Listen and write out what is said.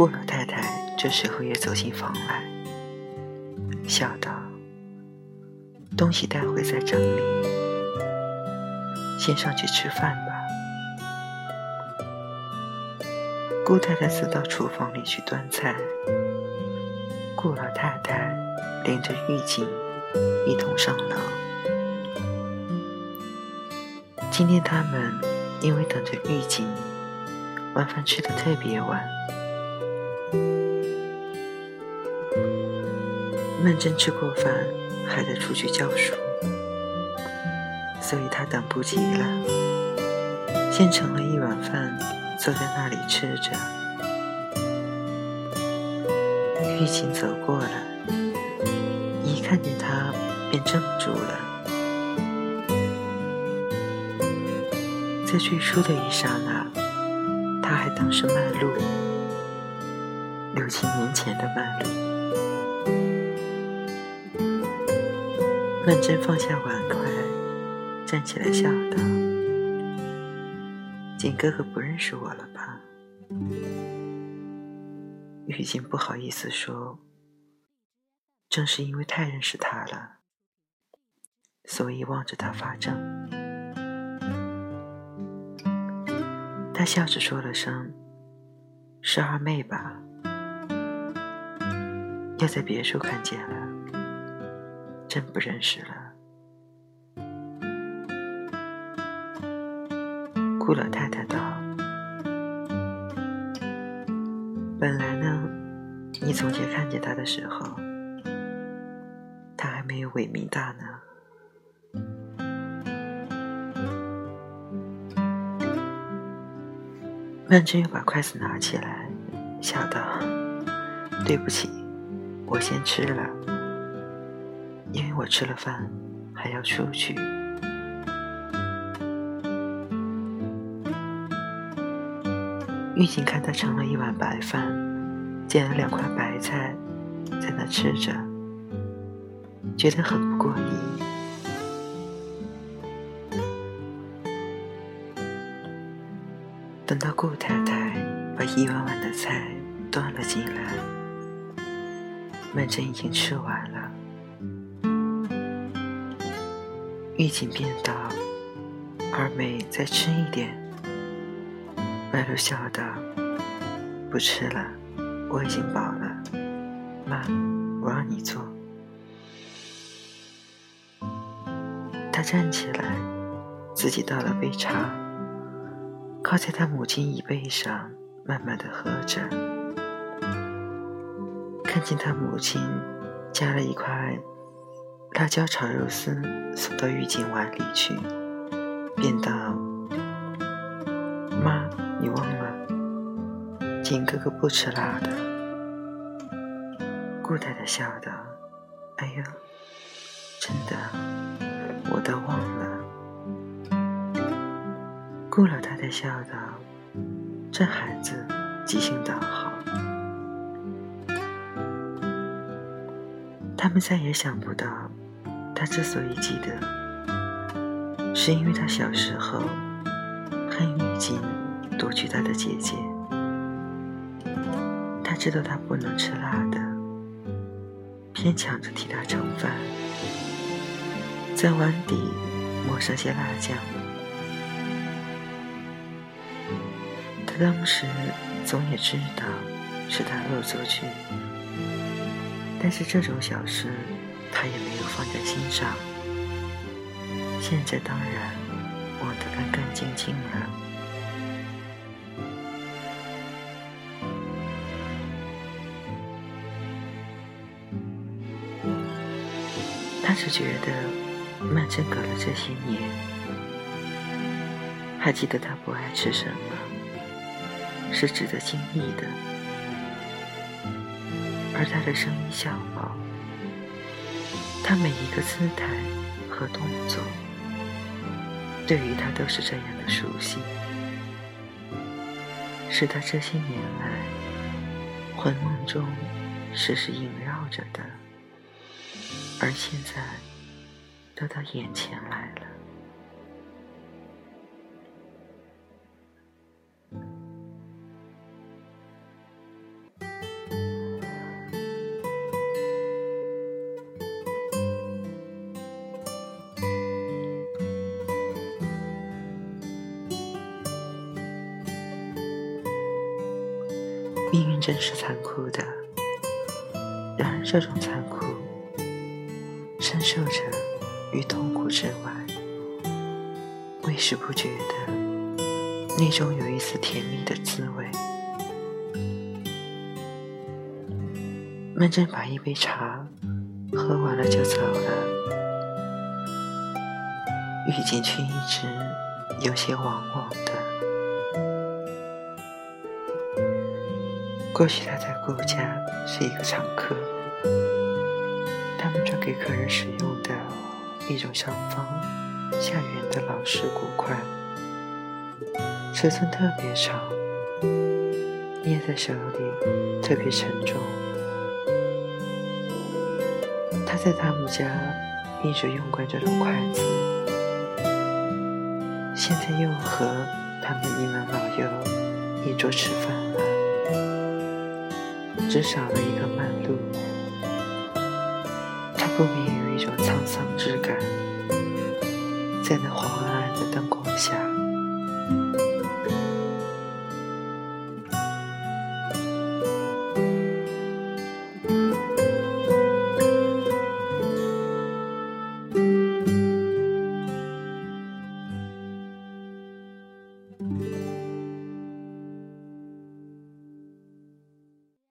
顾老太太这时候也走进房来，笑道：“东西待会再整理，先上去吃饭吧。”顾太太走到厨房里去端菜，顾老太太领着玉锦一同上楼。今天他们因为等着玉锦，晚饭吃的特别晚。曼桢吃过饭还得出去教书，所以他等不及了，先盛了一碗饭，坐在那里吃着。玉琴走过了，一看见他便怔住了。在最初的一刹那，他还当是曼璐，七年前的曼璐。曼桢放下碗筷，站起来笑道：“景哥哥不认识我了吧？”玉锦不好意思说：“正是因为太认识他了，所以望着他发怔。”他笑着说了声：“是二妹吧？要在别处看见了。”真不认识了。顾老太太道：“本来呢，你从前看见他的时候，他还没有伟明大呢。”曼桢又把筷子拿起来，笑道：“对不起，我先吃了。”因为我吃了饭，还要出去。玉锦看他盛了一碗白饭，捡了两块白菜，在那吃着，觉得很不过瘾。等到顾太太把一碗碗的菜端了进来，曼桢已经吃完了。玉锦便道：“二妹，再吃一点。”麦露笑道：“不吃了，我已经饱了。妈，我让你坐。”他站起来，自己倒了杯茶，靠在他母亲椅背上，慢慢的喝着。看见他母亲夹了一块。辣椒炒肉丝送到玉锦碗里去，便道：“妈，你忘了，锦哥哥不吃辣的。”顾太太笑道：“哎呦，真的，我都忘了。”顾老太太笑道：“这孩子记性倒好。”他们再也想不到。他之所以记得，是因为他小时候恨玉锦夺去他的姐姐。他知道他不能吃辣的，偏抢着替他盛饭，在碗底抹上些辣酱。他当时总也知道是他恶作剧，但是这种小事。他也没有放在心上，现在当然忘得干干净净了。他只觉得曼桢隔了这些年，还记得他不爱吃什么，是值得经历的，而他的声音小薄。他每一个姿态和动作，对于他都是这样的熟悉，是他这些年来魂梦中时时萦绕着的，而现在都到眼前来了。命运真是残酷的。然而，这种残酷，深受着于痛苦之外，为时不觉得那种有一丝甜蜜的滋味。曼桢把一杯茶喝完了就走了，玉锦却一直有些惘惘的。过去他在顾家是一个常客，他们专给客人使用的一种上方下圆的老式骨筷，尺寸特别长，捏在手里特别沉重。他在他们家一直用惯这种筷子，现在又和他们一门老友一桌吃饭，只少了一个曼璐，他不免有一种沧桑之感，在那昏暗的灯光下。